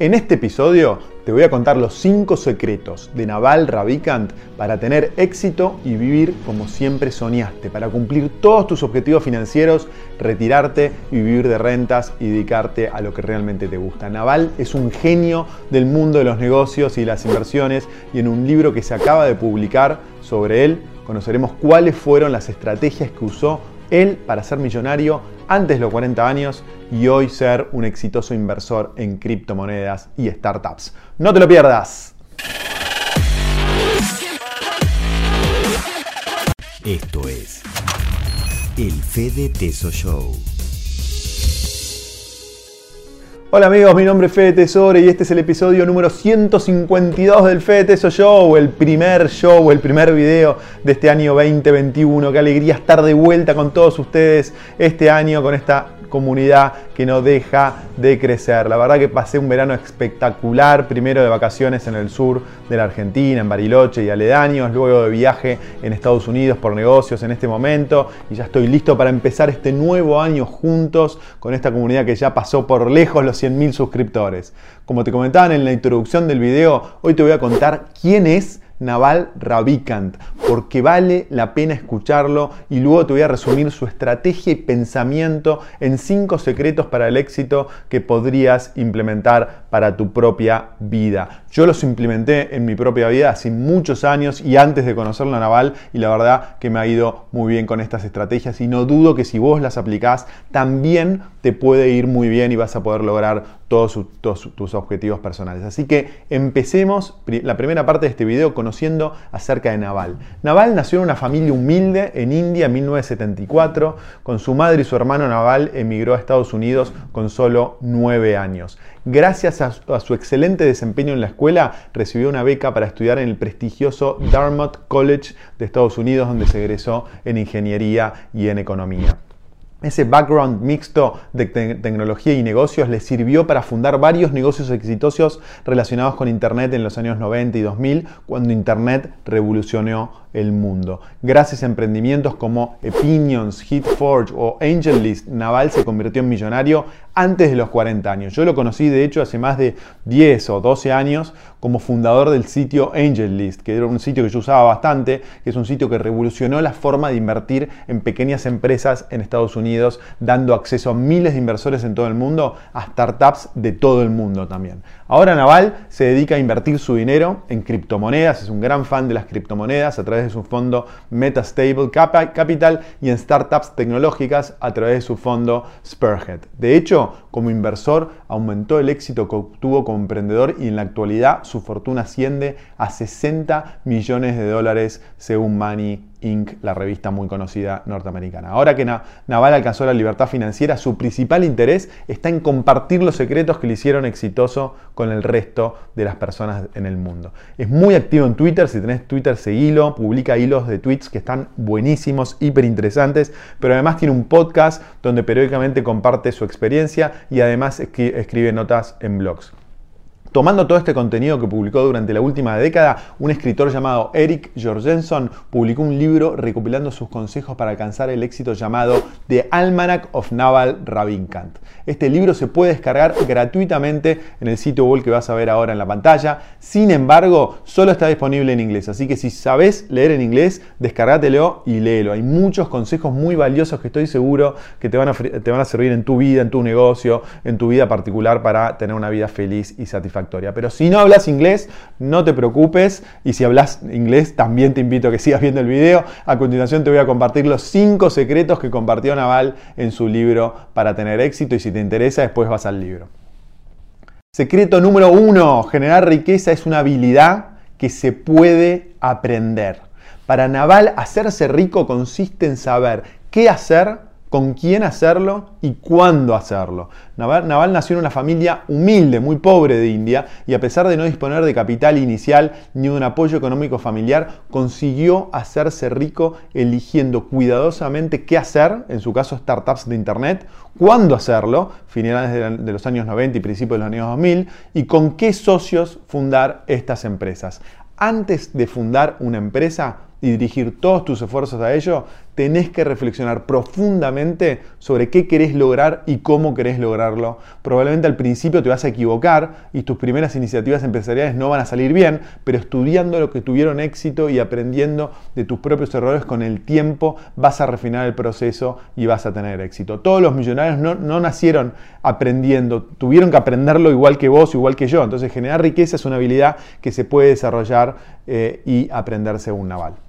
En este episodio te voy a contar los 5 secretos de Naval Ravikant para tener éxito y vivir como siempre soñaste, para cumplir todos tus objetivos financieros, retirarte y vivir de rentas y dedicarte a lo que realmente te gusta. Naval es un genio del mundo de los negocios y las inversiones y en un libro que se acaba de publicar sobre él conoceremos cuáles fueron las estrategias que usó él para ser millonario antes de los 40 años y hoy ser un exitoso inversor en criptomonedas y startups. No te lo pierdas. Esto es el Fede Teso Show. Hola amigos, mi nombre es Fede Tesoro y este es el episodio número 152 del Fede Teso Show, el primer show, el primer video de este año 2021. Qué alegría estar de vuelta con todos ustedes este año con esta comunidad que no deja de crecer. La verdad que pasé un verano espectacular, primero de vacaciones en el sur de la Argentina, en Bariloche y aledaños, luego de viaje en Estados Unidos por negocios en este momento y ya estoy listo para empezar este nuevo año juntos con esta comunidad que ya pasó por lejos los 100.000 suscriptores. Como te comentaban en la introducción del video, hoy te voy a contar quién es Naval Ravikant, porque vale la pena escucharlo y luego te voy a resumir su estrategia y pensamiento en cinco secretos para el éxito que podrías implementar para tu propia vida. Yo los implementé en mi propia vida hace muchos años y antes de conocerlo a Naval y la verdad que me ha ido muy bien con estas estrategias y no dudo que si vos las aplicás también te puede ir muy bien y vas a poder lograr todos, tus objetivos personales. Así que empecemos la primera parte de este video conociendo acerca de Naval. Naval nació en una familia humilde en India en 1974. Con su madre y su hermano Naval emigró a Estados Unidos con solo 9 años. Gracias a, su excelente desempeño en la escuela, recibió una beca para estudiar en el prestigioso Dartmouth College de Estados Unidos, donde se egresó en ingeniería y en economía. Ese background mixto de tecnología y negocios le sirvió para fundar varios negocios exitosos relacionados con Internet en los años 90 y 2000, cuando Internet revolucionó el mundo. Gracias a emprendimientos como Opinions, Hitforge o AngelList, Naval se convirtió en millonario antes de los 40 años. Yo lo conocí de hecho hace más de 10 o 12 años como fundador del sitio AngelList, que era un sitio que yo usaba bastante, que es un sitio que revolucionó la forma de invertir en pequeñas empresas en Estados Unidos, dando acceso a miles de inversores en todo el mundo, a startups de todo el mundo también. Ahora Naval se dedica a invertir su dinero en criptomonedas, es un gran fan de las criptomonedas a través su fondo Metastable Capital y en startups tecnológicas a través de su fondo Spurhead. De hecho, como inversor aumentó el éxito que obtuvo como emprendedor y en la actualidad su fortuna asciende a 60 millones de dólares según Money Inc., la revista muy conocida norteamericana. Ahora que Naval alcanzó la libertad financiera, su principal interés está en compartir los secretos que le hicieron exitoso con el resto de las personas en el mundo. Es muy activo en Twitter, si tenés Twitter seguilo, publica hilos de tweets que están buenísimos, hiper interesantes, pero además tiene un podcast donde periódicamente comparte su experiencia y además escribe notas en blogs. Tomando todo este contenido que publicó durante la última década, un escritor llamado Eric Jorgensen publicó un libro recopilando sus consejos para alcanzar el éxito llamado The Almanac of Naval Ravikant. Este libro se puede descargar gratuitamente en el sitio web que vas a ver ahora en la pantalla. Sin embargo, solo está disponible en inglés, así que si sabes leer en inglés, descargátelo y léelo. Hay muchos consejos muy valiosos que estoy seguro que te van a, te van a servir en tu vida, en tu negocio, en tu vida particular para tener una vida feliz y satisfactoria. Pero si no hablas inglés, no te preocupes. Y si hablas inglés, también te invito a que sigas viendo el video. A continuación te voy a compartir los 5 secretos que compartió Naval en su libro para tener éxito. Y si te interesa, después vas al libro. Secreto número 1. Generar riqueza es una habilidad que se puede aprender. Para Naval, hacerse rico consiste en saber qué hacer con quién hacerlo y cuándo hacerlo. Naval, nació en una familia humilde, muy pobre de India, y a pesar de no disponer de capital inicial ni de un apoyo económico familiar, consiguió hacerse rico eligiendo cuidadosamente qué hacer, en su caso startups de Internet, cuándo hacerlo, finales de los años 90 y principios de los años 2000, y con qué socios fundar estas empresas. Antes de fundar una empresa, y dirigir todos tus esfuerzos a ello, tenés que reflexionar profundamente sobre qué querés lograr y cómo querés lograrlo. Probablemente al principio te vas a equivocar y tus primeras iniciativas empresariales no van a salir bien, pero estudiando lo que tuvieron éxito y aprendiendo de tus propios errores con el tiempo vas a refinar el proceso y vas a tener éxito. Todos los millonarios no, no nacieron aprendiendo, tuvieron que aprenderlo igual que vos, igual que yo. Entonces generar riqueza es una habilidad que se puede desarrollar eh, y aprender según Naval.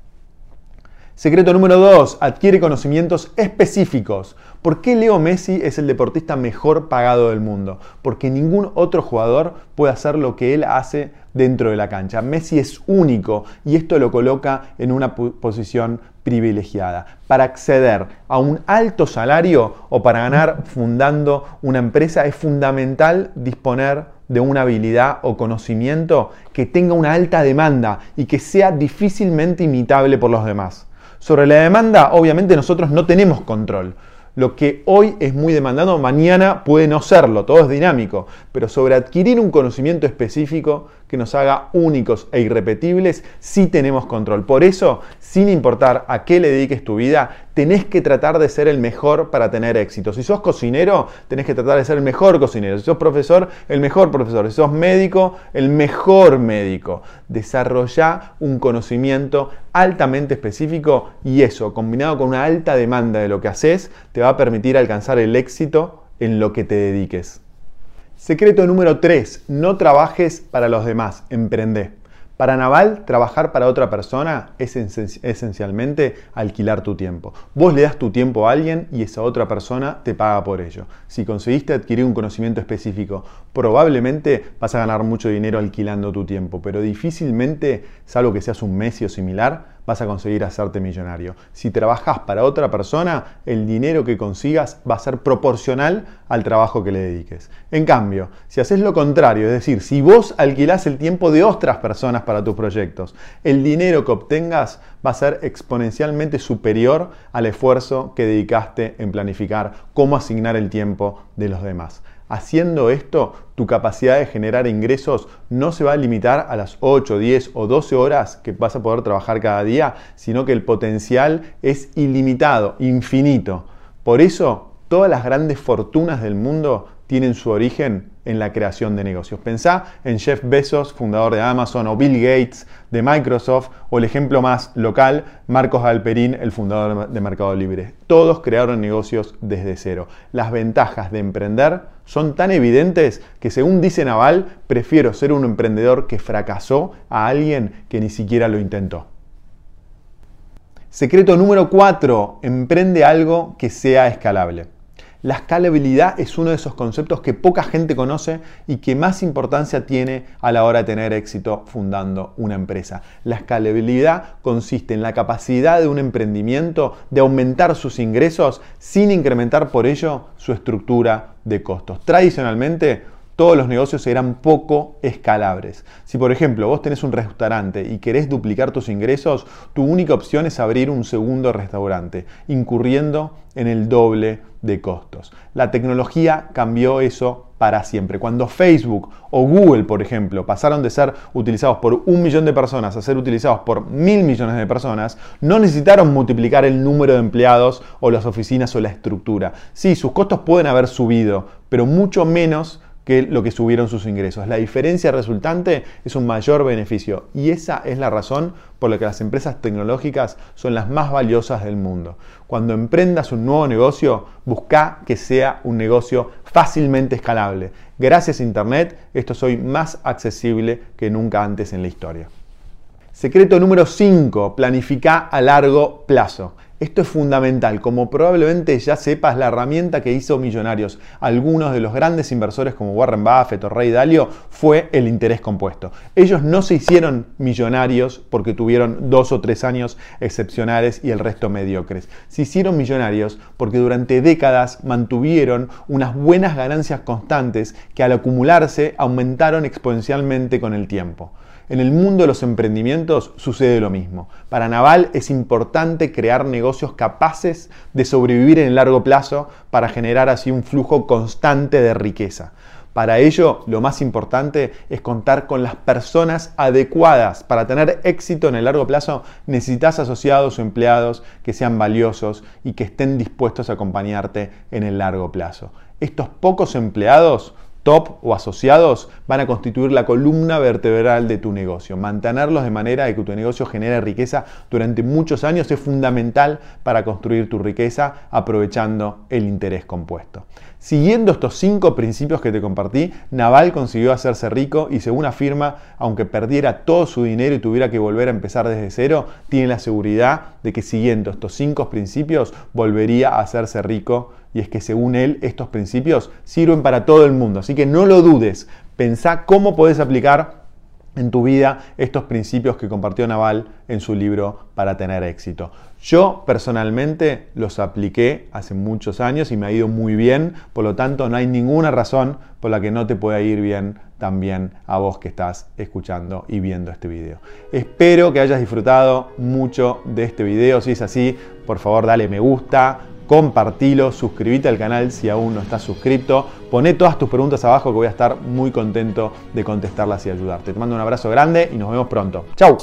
Secreto número 2. Adquiere conocimientos específicos. ¿Por qué Leo Messi es el deportista mejor pagado del mundo? Porque ningún otro jugador puede hacer lo que él hace dentro de la cancha. Messi es único y esto lo coloca en una posición privilegiada. Para acceder a un alto salario o para ganar fundando una empresa es fundamental disponer de una habilidad o conocimiento que tenga una alta demanda y que sea difícilmente imitable por los demás. Sobre la demanda, obviamente nosotros no tenemos control. Lo que hoy es muy demandado, mañana puede no serlo, todo es dinámico. Pero sobre adquirir un conocimiento específico que nos haga únicos e irrepetibles, sí tenemos control. Por eso, sin importar a qué le dediques tu vida, tenés que tratar de ser el mejor para tener éxito. Si sos cocinero, tenés que tratar de ser el mejor cocinero. Si sos profesor, el mejor profesor. Si sos médico, el mejor médico. Desarrolla un conocimiento altamente específico y eso, combinado con una alta demanda de lo que haces, te va a permitir alcanzar el éxito en lo que te dediques. Secreto número 3. No trabajes para los demás, emprende. Para Naval, trabajar para otra persona es esencialmente alquilar tu tiempo. Vos le das tu tiempo a alguien y esa otra persona te paga por ello. Si conseguiste adquirir un conocimiento específico, probablemente vas a ganar mucho dinero alquilando tu tiempo, pero difícilmente, salvo que seas un Messi o similar, vas a conseguir hacerte millonario. Si trabajas para otra persona, el dinero que consigas va a ser proporcional al trabajo que le dediques. En cambio, si haces lo contrario, es decir, si vos alquilás el tiempo de otras personas para tus proyectos, el dinero que obtengas va a ser exponencialmente superior al esfuerzo que dedicaste en planificar cómo asignar el tiempo de los demás. Haciendo esto, tu capacidad de generar ingresos no se va a limitar a las 8, 10 o 12 horas que vas a poder trabajar cada día, sino que el potencial es ilimitado, infinito. Por eso, todas las grandes fortunas del mundo tienen su origen en la creación de negocios. Pensá en Jeff Bezos, fundador de Amazon, o Bill Gates de Microsoft, o el ejemplo más local, Marcos Alperín, el fundador de Mercado Libre. Todos crearon negocios desde cero. Las ventajas de emprender son tan evidentes que según dice Naval, prefiero ser un emprendedor que fracasó a alguien que ni siquiera lo intentó. Secreto número 4. Emprende algo que sea escalable. La escalabilidad es uno de esos conceptos que poca gente conoce y que más importancia tiene a la hora de tener éxito fundando una empresa. La escalabilidad consiste en la capacidad de un emprendimiento de aumentar sus ingresos sin incrementar por ello su estructura de costos. Tradicionalmente, todos los negocios eran poco escalables. Si por ejemplo vos tenés un restaurante y querés duplicar tus ingresos, tu única opción es abrir un segundo restaurante, incurriendo en el doble de costos. La tecnología cambió eso para siempre. Cuando Facebook o Google, por ejemplo, pasaron de ser utilizados por un millón de personas a ser utilizados por mil millones de personas, no necesitaron multiplicar el número de empleados o las oficinas o la estructura. Sí, sus costos pueden haber subido, pero mucho menos que lo que subieron sus ingresos. La diferencia resultante es un mayor beneficio y esa es la razón por la que las empresas tecnológicas son las más valiosas del mundo. Cuando emprendas un nuevo negocio, busca que sea un negocio fácilmente escalable. Gracias a Internet, esto soy más accesible que nunca antes en la historia. Secreto número 5, planifica a largo plazo. Esto es fundamental, como probablemente ya sepas, la herramienta que hizo millonarios algunos de los grandes inversores como Warren Buffett o Ray Dalio fue el interés compuesto. Ellos no se hicieron millonarios porque tuvieron dos o tres años excepcionales y el resto mediocres. Se hicieron millonarios porque durante décadas mantuvieron unas buenas ganancias constantes que al acumularse aumentaron exponencialmente con el tiempo. En el mundo de los emprendimientos sucede lo mismo. Para Naval es importante crear negocios capaces de sobrevivir en el largo plazo para generar así un flujo constante de riqueza. Para ello, lo más importante es contar con las personas adecuadas. Para tener éxito en el largo plazo, necesitas asociados o empleados que sean valiosos y que estén dispuestos a acompañarte en el largo plazo. Estos pocos empleados top o asociados van a constituir la columna vertebral de tu negocio. Mantenerlos de manera de que tu negocio genere riqueza durante muchos años es fundamental para construir tu riqueza aprovechando el interés compuesto. Siguiendo estos cinco principios que te compartí, Naval consiguió hacerse rico y según afirma, aunque perdiera todo su dinero y tuviera que volver a empezar desde cero, tiene la seguridad de que siguiendo estos cinco principios volvería a hacerse rico y es que según él estos principios sirven para todo el mundo. Así que no lo dudes, pensá cómo podés aplicar en tu vida estos principios que compartió Naval en su libro para tener éxito. Yo personalmente los apliqué hace muchos años y me ha ido muy bien, por lo tanto no hay ninguna razón por la que no te pueda ir bien también a vos que estás escuchando y viendo este video. Espero que hayas disfrutado mucho de este video, si es así, por favor dale me gusta, compartilo, suscríbete al canal si aún no estás suscrito, poné todas tus preguntas abajo que voy a estar muy contento de contestarlas y ayudarte. Te mando un abrazo grande y nos vemos pronto. ¡Chao!